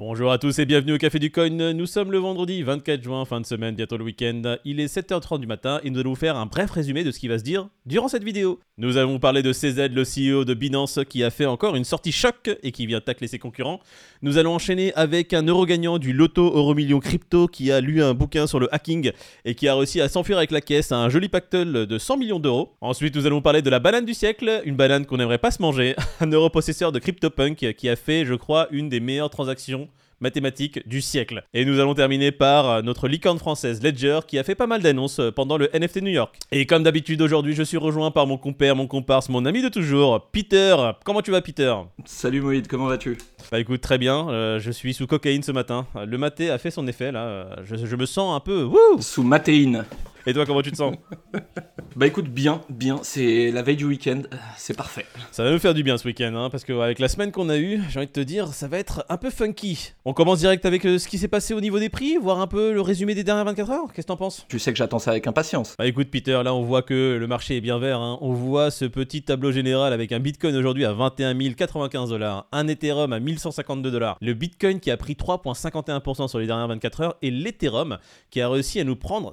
Bonjour à tous et bienvenue au Café du Coin. Nous sommes le vendredi 24 juin, fin de semaine, bientôt le week-end. Il est 7h30 du matin et nous allons vous faire un bref résumé de ce qui va se dire durant cette vidéo. Nous allons parler de CZ, le CEO de Binance, qui a fait encore une sortie choc et qui vient tacler ses concurrents. Nous allons enchaîner avec un euro gagnant du Loto Euro Million Crypto qui a lu un bouquin sur le hacking et qui a réussi à s'enfuir avec la caisse à un joli pactole de 100 millions d'euros. Ensuite, nous allons parler de la banane du siècle, une banane qu'on n'aimerait pas se manger, un neuropossesseur de CryptoPunk qui a fait, je crois, une des meilleures transactions mathématiques du siècle. Et nous allons terminer par euh, notre licorne française Ledger qui a fait pas mal d'annonces euh, pendant le NFT New York. Et comme d'habitude aujourd'hui, je suis rejoint par mon compère, mon comparse, mon ami de toujours, Peter. Comment tu vas Peter? Salut Moïd, comment vas-tu? Bah écoute, très bien. Euh, je suis sous cocaïne ce matin. Le maté a fait son effet là. Je, je me sens un peu... Wouh Sous matéine. Et toi, comment tu te sens Bah écoute, bien, bien. C'est la veille du week-end, c'est parfait. Ça va nous faire du bien ce week-end, hein, parce qu'avec la semaine qu'on a eue, j'ai envie de te dire, ça va être un peu funky. On commence direct avec euh, ce qui s'est passé au niveau des prix, voir un peu le résumé des dernières 24 heures. Qu'est-ce que t'en penses? Tu sais que j'attends ça avec impatience. Bah écoute Peter, là on voit que le marché est bien vert. hein. On voit ce petit tableau général avec un Bitcoin aujourd'hui à 21 095 dollars, un Ethereum à 1152 dollars, le Bitcoin qui a pris 3,51% sur les dernières 24 heures et l'Ethereum qui a réussi à nous prendre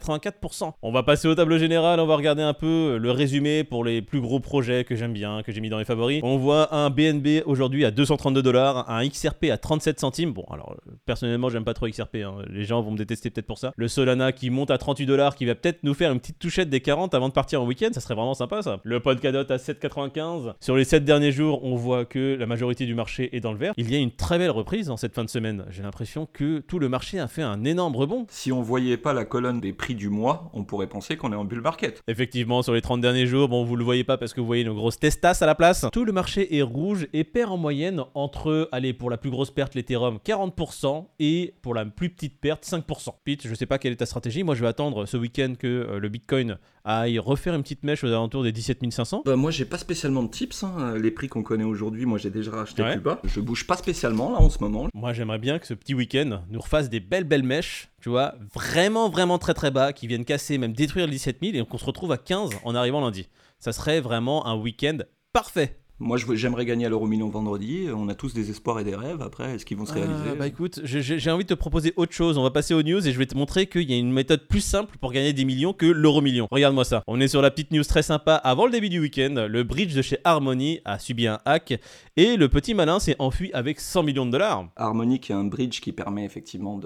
5,84%. On va passer au tableau général, on va regarder un peu le résumé pour les plus gros projets que j'aime bien, que j'ai mis dans les favoris. On voit un BNB aujourd'hui à 232 dollars, un XRP à 37 centimes. Bon, alors personnellement, j'aime pas trop XRP, hein. les gens vont me détester peut-être pour ça. Le Solana qui monte à 38 dollars, qui va peut-être nous faire une petite touchette des 40 avant de partir en week-end, ça serait vraiment sympa ça. Le Polkadot à 7,95. Sur les 7 derniers jours, on voit que la majorité du marché est dans le vert. Il y a une très belle reprise dans cette fin de semaine. J'ai l'impression que tout le marché a fait un énorme rebond. Si on voyait pas la colonne des prix du mois, on pourrait penser qu'on est en bull market. Effectivement, sur les 30 derniers jours, bon, vous le voyez pas parce que vous voyez nos grosses testas à la place. Tout le marché est rouge et perd en moyenne entre, allez, pour la plus grosse perte, l'Ethereum, 40% et pour la plus petite perte, 5%. Pete, je sais pas quelle est ta stratégie. Moi, je vais attendre ce week-end que euh, le Bitcoin aille refaire une petite mèche aux alentours des 17 500. Bah moi j'ai pas spécialement de tips, hein. les prix qu'on connaît aujourd'hui, moi j'ai déjà racheté Ouais. plus bas. Je bouge pas spécialement là en ce moment. Moi, j'aimerais bien que ce petit week-end nous refasse des belles, belles mèches, tu vois, vraiment, vraiment très, très bas, qui viennent casser, même détruire les 17 000 et qu'on se retrouve à 15 en arrivant lundi. Ça serait vraiment un week-end parfait. Moi j'aimerais gagner à l'euro million vendredi, on a tous des espoirs et des rêves, après est-ce qu'ils vont se réaliser Ah, bah écoute, j'ai- envie de te proposer autre chose. On va passer aux news et je vais te montrer qu'il y a une méthode plus simple pour gagner des millions que l'euro million. Regarde-moi ça. On est sur la petite news très sympa avant le début du week-end. Le bridge de chez Harmony a subi un hack et le petit malin s'est enfui avec 100 millions de dollars. Harmony qui est un bridge qui permet effectivement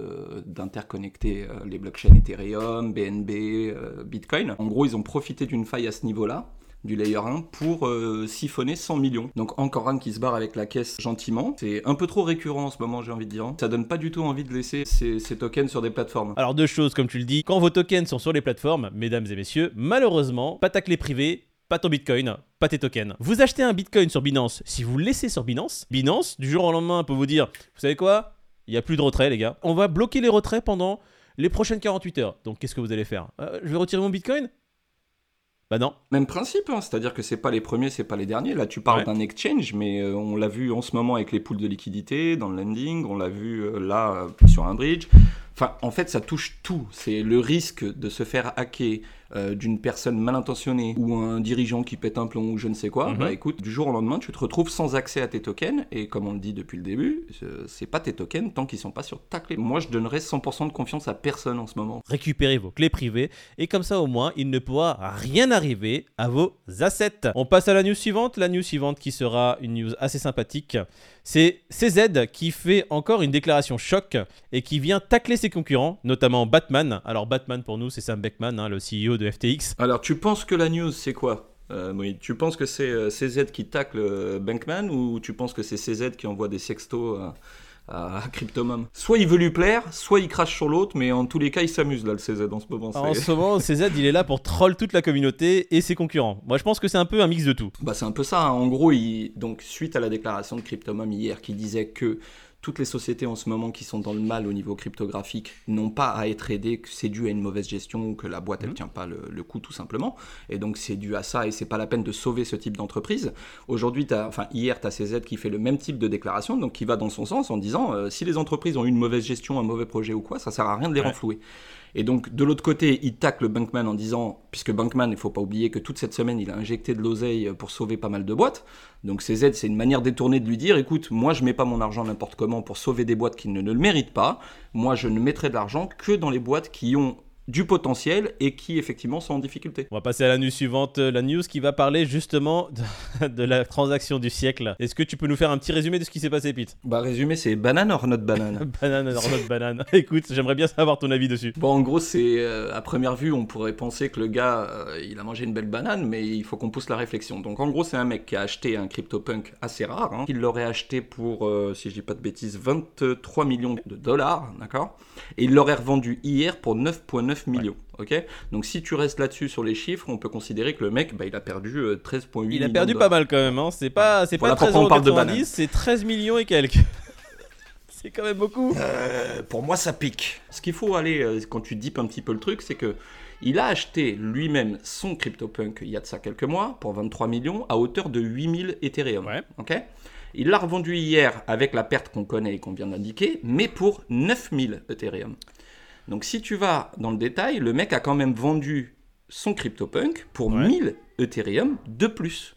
d'interconnecter euh, les blockchains Ethereum, BNB, euh, Bitcoin. En gros, ils ont profité d'une faille à ce niveau-là du layer 1 pour euh, siphonner 100 millions. Donc encore un qui se barre avec la caisse gentiment. C'est un peu trop récurrent en ce moment, j'ai envie de dire. Ça donne pas du tout envie de laisser ces, ces tokens sur des plateformes. Alors deux choses, comme tu le dis, quand vos tokens sont sur les plateformes, mesdames et messieurs, malheureusement, pas ta clé privée, pas ton bitcoin, pas tes tokens. Vous achetez un bitcoin sur Binance, si vous le laissez sur Binance, Binance, du jour au lendemain, peut vous dire, vous savez quoi? Il n'y a plus de retrait les gars. On va bloquer les retraits pendant les prochaines 48 heures. Donc qu'est-ce que vous allez faire? Euh, Je vais retirer mon bitcoin? Bah non. Même principe, hein, c'est-à-dire que c'est pas les premiers, c'est pas les derniers. Là, tu parles Ouais. d'un exchange, mais euh, on l'a vu en ce moment avec les poules de liquidité, dans le lending, on l'a vu euh, là euh, sur un bridge. Enfin, en fait, ça touche tout. C'est le risque de se faire hacker euh, d'une personne mal intentionnée ou un dirigeant qui pète un plomb ou je ne sais quoi. Mhm. Bah écoute, du jour au lendemain, tu te retrouves sans accès à tes tokens. Et comme on le dit depuis le début, c'est pas tes tokens tant qu'ils sont pas sur ta clé. Moi, je donnerais 100% de confiance à personne en ce moment. Récupérez vos clés privées et comme ça au moins il ne pourra rien arriver à vos assets. On passe à la news suivante, la news suivante qui sera une news assez sympathique. C'est CZ qui fait encore une déclaration choc et qui vient tacler ses concurrents, notamment Batman. Alors Batman pour nous c'est Sam Beckman, hein, le CEO de FTX. Alors, tu penses que la news, c'est quoi euh, Tu penses que c'est euh, CZ qui tacle euh, Bankman ou tu penses que c'est CZ qui envoie des sextos à, à, Cryptomom Soit il veut lui plaire, soit il crache sur l'autre, mais en tous les cas, il s'amuse là, le CZ en ce moment. En ce moment CZ il est là pour troll toute la communauté et ses concurrents. Moi je pense que c'est un peu un mix de tout. Bah, c'est un peu ça. hein. En gros, il... donc suite à la déclaration de Cryptomom hier qui disait que toutes les sociétés en ce moment qui sont dans le mal au niveau cryptographique n'ont pas à être aidées, que c'est dû à une mauvaise gestion ou que la boîte elle Mhm. tient pas le, le coup tout simplement. Et donc c'est dû à ça et c'est pas la peine de sauver ce type d'entreprise. Aujourd'hui, t'as- enfin hier, tu as CZ qui fait le même type de déclaration, donc qui va dans son sens en disant euh, si les entreprises ont eu une mauvaise gestion, un mauvais projet ou quoi, ça sert à rien de les Ouais. renflouer. Et donc, de l'autre côté, il tacle Bankman en disant, puisque Bankman, il faut pas oublier que toute cette semaine, il a injecté de l'oseille pour sauver pas mal de boîtes. Donc, CZ, c'est une manière détournée de lui dire, écoute, moi, je mets pas mon argent n'importe comment. pour sauver des boîtes qui ne, ne le méritent pas, moi je ne mettrai de l'argent que dans les boîtes qui ont du potentiel et qui effectivement sont en difficulté. On va passer à la news suivante, la news qui va parler justement de, de la transaction du siècle. Est-ce que tu peux nous faire un petit résumé de ce qui s'est passé, Pete? Bah résumé, c'est banane or not banane. Banane or not banane. Écoute, j'aimerais bien savoir ton avis dessus. Bon, en gros, c'est euh, à première vue, on pourrait penser que le gars, euh, il a mangé une belle banane, mais il faut qu'on pousse la réflexion. Donc, en gros, c'est un mec qui a acheté un CryptoPunk assez rare. Hein. Il l'aurait acheté pour, euh, si je dis pas de bêtises, 23 millions de dollars, d'accord? Et il l'aurait revendu hier pour 9,9 millions. Ok, donc si tu restes là-dessus sur les chiffres, on peut considérer que le mec, bah, il a perdu euh, 13,8 Il a millions perdu de pas mal quand même, hein. c'est pas, c'est Voilà pas pourquoi on parle de 13,90€, banane. c'est 13 millions et quelques. c'est quand même beaucoup. Euh, pour moi, ça pique. Ce qu'il faut aller, euh, quand tu dipes un petit peu le truc, c'est que il a acheté lui-même son CryptoPunk il y a de ça quelques mois pour 23 millions à hauteur de 8000 Ethereum. Ouais. Ok? Il l'a revendu hier avec la perte qu'on connaît et qu'on vient d'indiquer, mais pour 9000 Ethereum. Donc si tu vas dans le détail, le mec a quand même vendu son CryptoPunk pour Ouais. 1000 Ethereum de plus.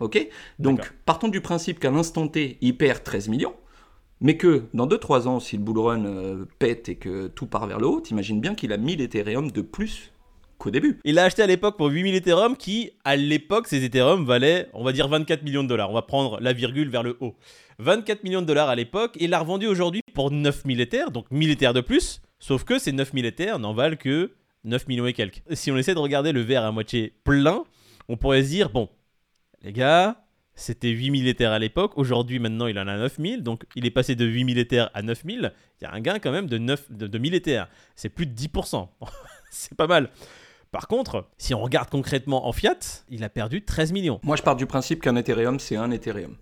Ok? Donc partons du principe qu'à l'instant T, il perd 13 millions. Mais que dans 2-3 ans, si le bull run euh, pète et que tout part vers le haut, t'imagines bien qu'il a 1000 Ethereum de plus qu'au début. Il l'a acheté à l'époque pour 8000 Ethereum qui, à l'époque, ces Ethereum valaient, on va dire 24 millions de dollars. On va prendre la virgule vers le haut. 24 millions de dollars à l'époque et il l'a revendu aujourd'hui pour 9000 Ethers, donc 1000 Ethers de plus. Sauf que ces 9000 Ethers n'en valent que 9 millions et quelques. Si on essaie de regarder le verre à moitié plein, on pourrait se dire, bon, les gars, c'était 8000 Ethers à l'époque, aujourd'hui maintenant il en a 9000, donc il est passé de 8000 Ethers à 9000, il y a un gain quand même de, 9, de, de 1000 Ethers. C'est plus de 10%. C'est pas mal. Par contre, si on regarde concrètement en fiat, il a perdu 13 millions. Moi, je pars du principe qu'un Ethereum, c'est un Ethereum.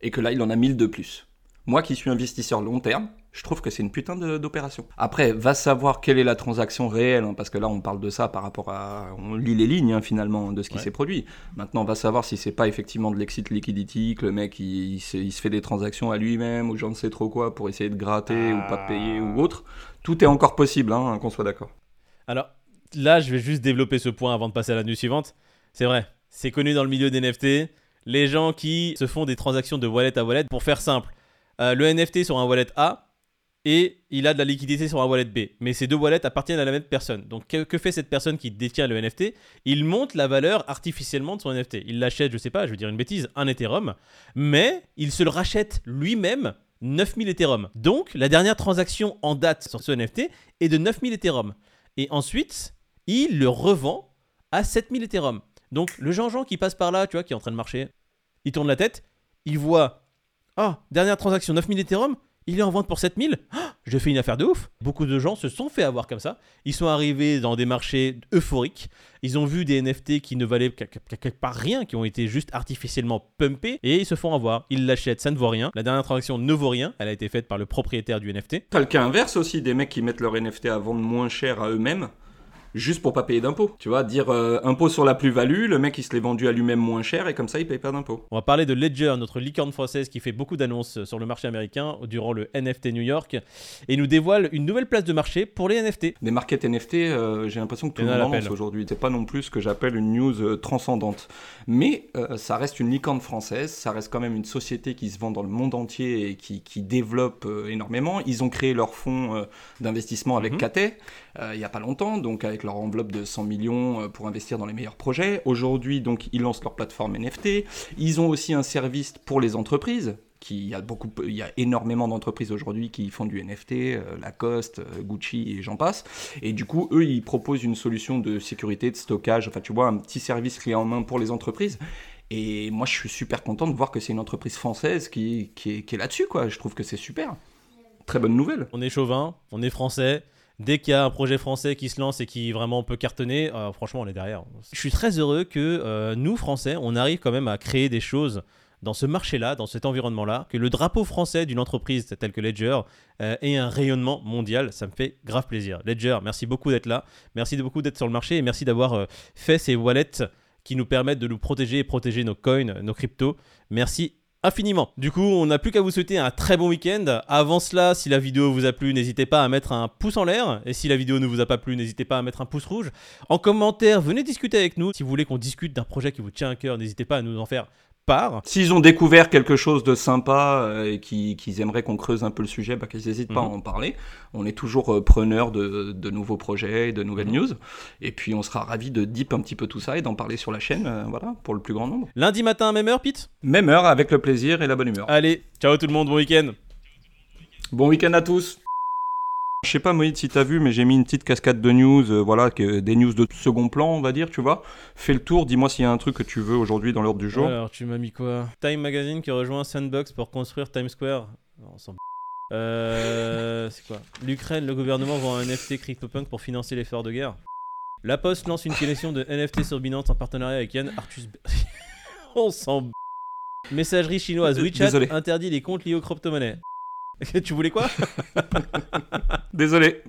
Et que là, il en a 1000 de plus. Moi qui suis investisseur long terme, je trouve que c'est une putain d'opération. Après, va savoir quelle est la transaction réelle, hein, parce que là, on parle de ça par rapport à. On lit les lignes, hein, finalement, de ce qui Ouais. s'est produit. Maintenant, va savoir si c'est pas effectivement de l'exit liquidity, que le mec, il, il se, il se fait des transactions à lui-même, ou je ne sais trop quoi, pour essayer de gratter, ou pas de payer, ou autre. Tout est encore possible, hein, qu'on soit d'accord. Alors là, je vais juste développer ce point avant de passer à la news suivante. C'est vrai, c'est connu dans le milieu des NFT. Les gens qui se font des transactions de wallet à wallet, pour faire simple, euh, le NFT sur un wallet A et il a de la liquidité sur un wallet B. Mais ces deux wallets appartiennent à la même personne. Donc que, fait cette personne qui détient le NFT Il monte la valeur artificiellement de son NFT. Il l'achète, je sais pas, je vais dire une bêtise, un Ethereum, mais il se le rachète lui-même 9000 Ethereum. Donc la dernière transaction en date sur ce NFT est de 9000 Ethereum. Et ensuite, il le revend à 7000 Ethereum. Donc le Jean-Jean qui passe par là, tu vois, qui est en train de marcher, il tourne la tête, il voit Ah, dernière transaction 9000 Ethereum, il est en vente pour 7000 Ah, Je fais une affaire de ouf. Beaucoup de gens se sont fait avoir comme ça. Ils sont arrivés dans des marchés euphoriques. Ils ont vu des NFT qui ne valaient que- que- quelque part rien, qui ont été juste artificiellement pumpés, et ils se font avoir. Ils l'achètent, ça ne vaut rien. La dernière transaction ne vaut rien. Elle a été faite par le propriétaire du NFT. T'as le cas inverse aussi, des mecs qui mettent leur NFT à vendre moins cher à eux-mêmes, juste pour pas payer d'impôts. Tu vois, dire euh, impôt sur la plus-value, le mec il se l'est vendu à lui-même moins cher et comme ça il paye pas d'impôts. On va parler de Ledger, notre licorne française qui fait beaucoup d'annonces sur le marché américain durant le NFT New York et nous dévoile une nouvelle place de marché pour les NFT. Des markets NFT, euh, j'ai l'impression que tout le monde lance aujourd'hui. C'est pas non plus ce que j'appelle une news euh, transcendante. Mais euh, ça reste une licorne française, ça reste quand même une société qui se vend dans le monde entier et qui, qui développe énormément. Ils ont créé leur fonds d'investissement avec Mhm. Cathay il y a pas longtemps, donc avec leur enveloppe de 100 millions euh, pour investir dans les meilleurs projets. Aujourd'hui, donc ils lancent leur plateforme NFT. Ils ont aussi un service pour les entreprises. Il, y a beaucoup, il y a énormément d'entreprises aujourd'hui qui font du NFT, euh, Lacoste, euh, Gucci et j'en passe. Et du coup, eux, ils proposent une solution de sécurité, de stockage, enfin, tu vois, un petit service clé en main pour les entreprises. Et moi, je suis super content de voir que c'est une entreprise française qui, est, là-dessus. Je trouve que c'est super. Très bonne nouvelle. On est chauvin, on est français. Dès qu'il y a un projet français qui se lance et qui vraiment peut cartonner, euh, franchement, on est derrière. Je suis très heureux que euh, nous, Français, on arrive quand même à créer des choses dans ce marché-là, dans cet environnement-là, que le drapeau français d'une entreprise telle que Ledger euh, ait un rayonnement mondial. Ça me fait grave plaisir. Ledger, merci beaucoup d'être là. Merci beaucoup d'être sur le marché et merci d'avoir fait ces wallets qui nous permettent de nous protéger et protéger nos coins, nos cryptos. Merci infiniment. Du coup, on n'a plus qu'à vous souhaiter un très bon week-end. Avant cela, si la vidéo vous a plu, n'hésitez pas à mettre un pouce en l'air. Et si la vidéo ne vous a pas plu, n'hésitez pas à mettre un pouce rouge. En commentaire, venez discuter avec nous. Si vous voulez qu'on discute d'un projet qui vous tient à cœur, n'hésitez pas à nous en faire part. S'ils ont découvert quelque chose de sympa euh, et qui- qu'ils aimeraient qu'on creuse un peu le sujet, bah, qu'ils n'hésitent pas à Mhm. en parler. On est toujours euh, preneur de, de nouveaux projets, de nouvelles Mhm. news. Et puis on sera ravis de deep un petit peu tout ça et d'en parler sur la chaîne, euh, voilà, pour le plus grand nombre. Lundi matin, même heure, Pete? Même heure, avec le plaisir et la bonne humeur. Allez, ciao tout le monde, bon week-end. Bon week-end à tous je sais pas Moïd si t'as vu mais j'ai mis une petite cascade de news, euh, voilà, que, des news de second plan on va dire, tu vois. Fais le tour, dis-moi s'il y a un truc que tu veux aujourd'hui dans l'ordre du jour. Alors, tu m'as mis quoi? Time Magazine qui rejoint Sandbox pour construire Times Square. Non, on s'en b- Euh. C'est quoi? L'Ukraine, le gouvernement vend un NFT CryptoPunk pour financer l'effort de guerre. La Poste lance une collection de NFT sur Binance en partenariat avec Yann Arthus. On s'en b- Messagerie chinoise WeChat Désolé. interdit les comptes liés aux crypto-monnaies. tu voulais quoi? Désolé.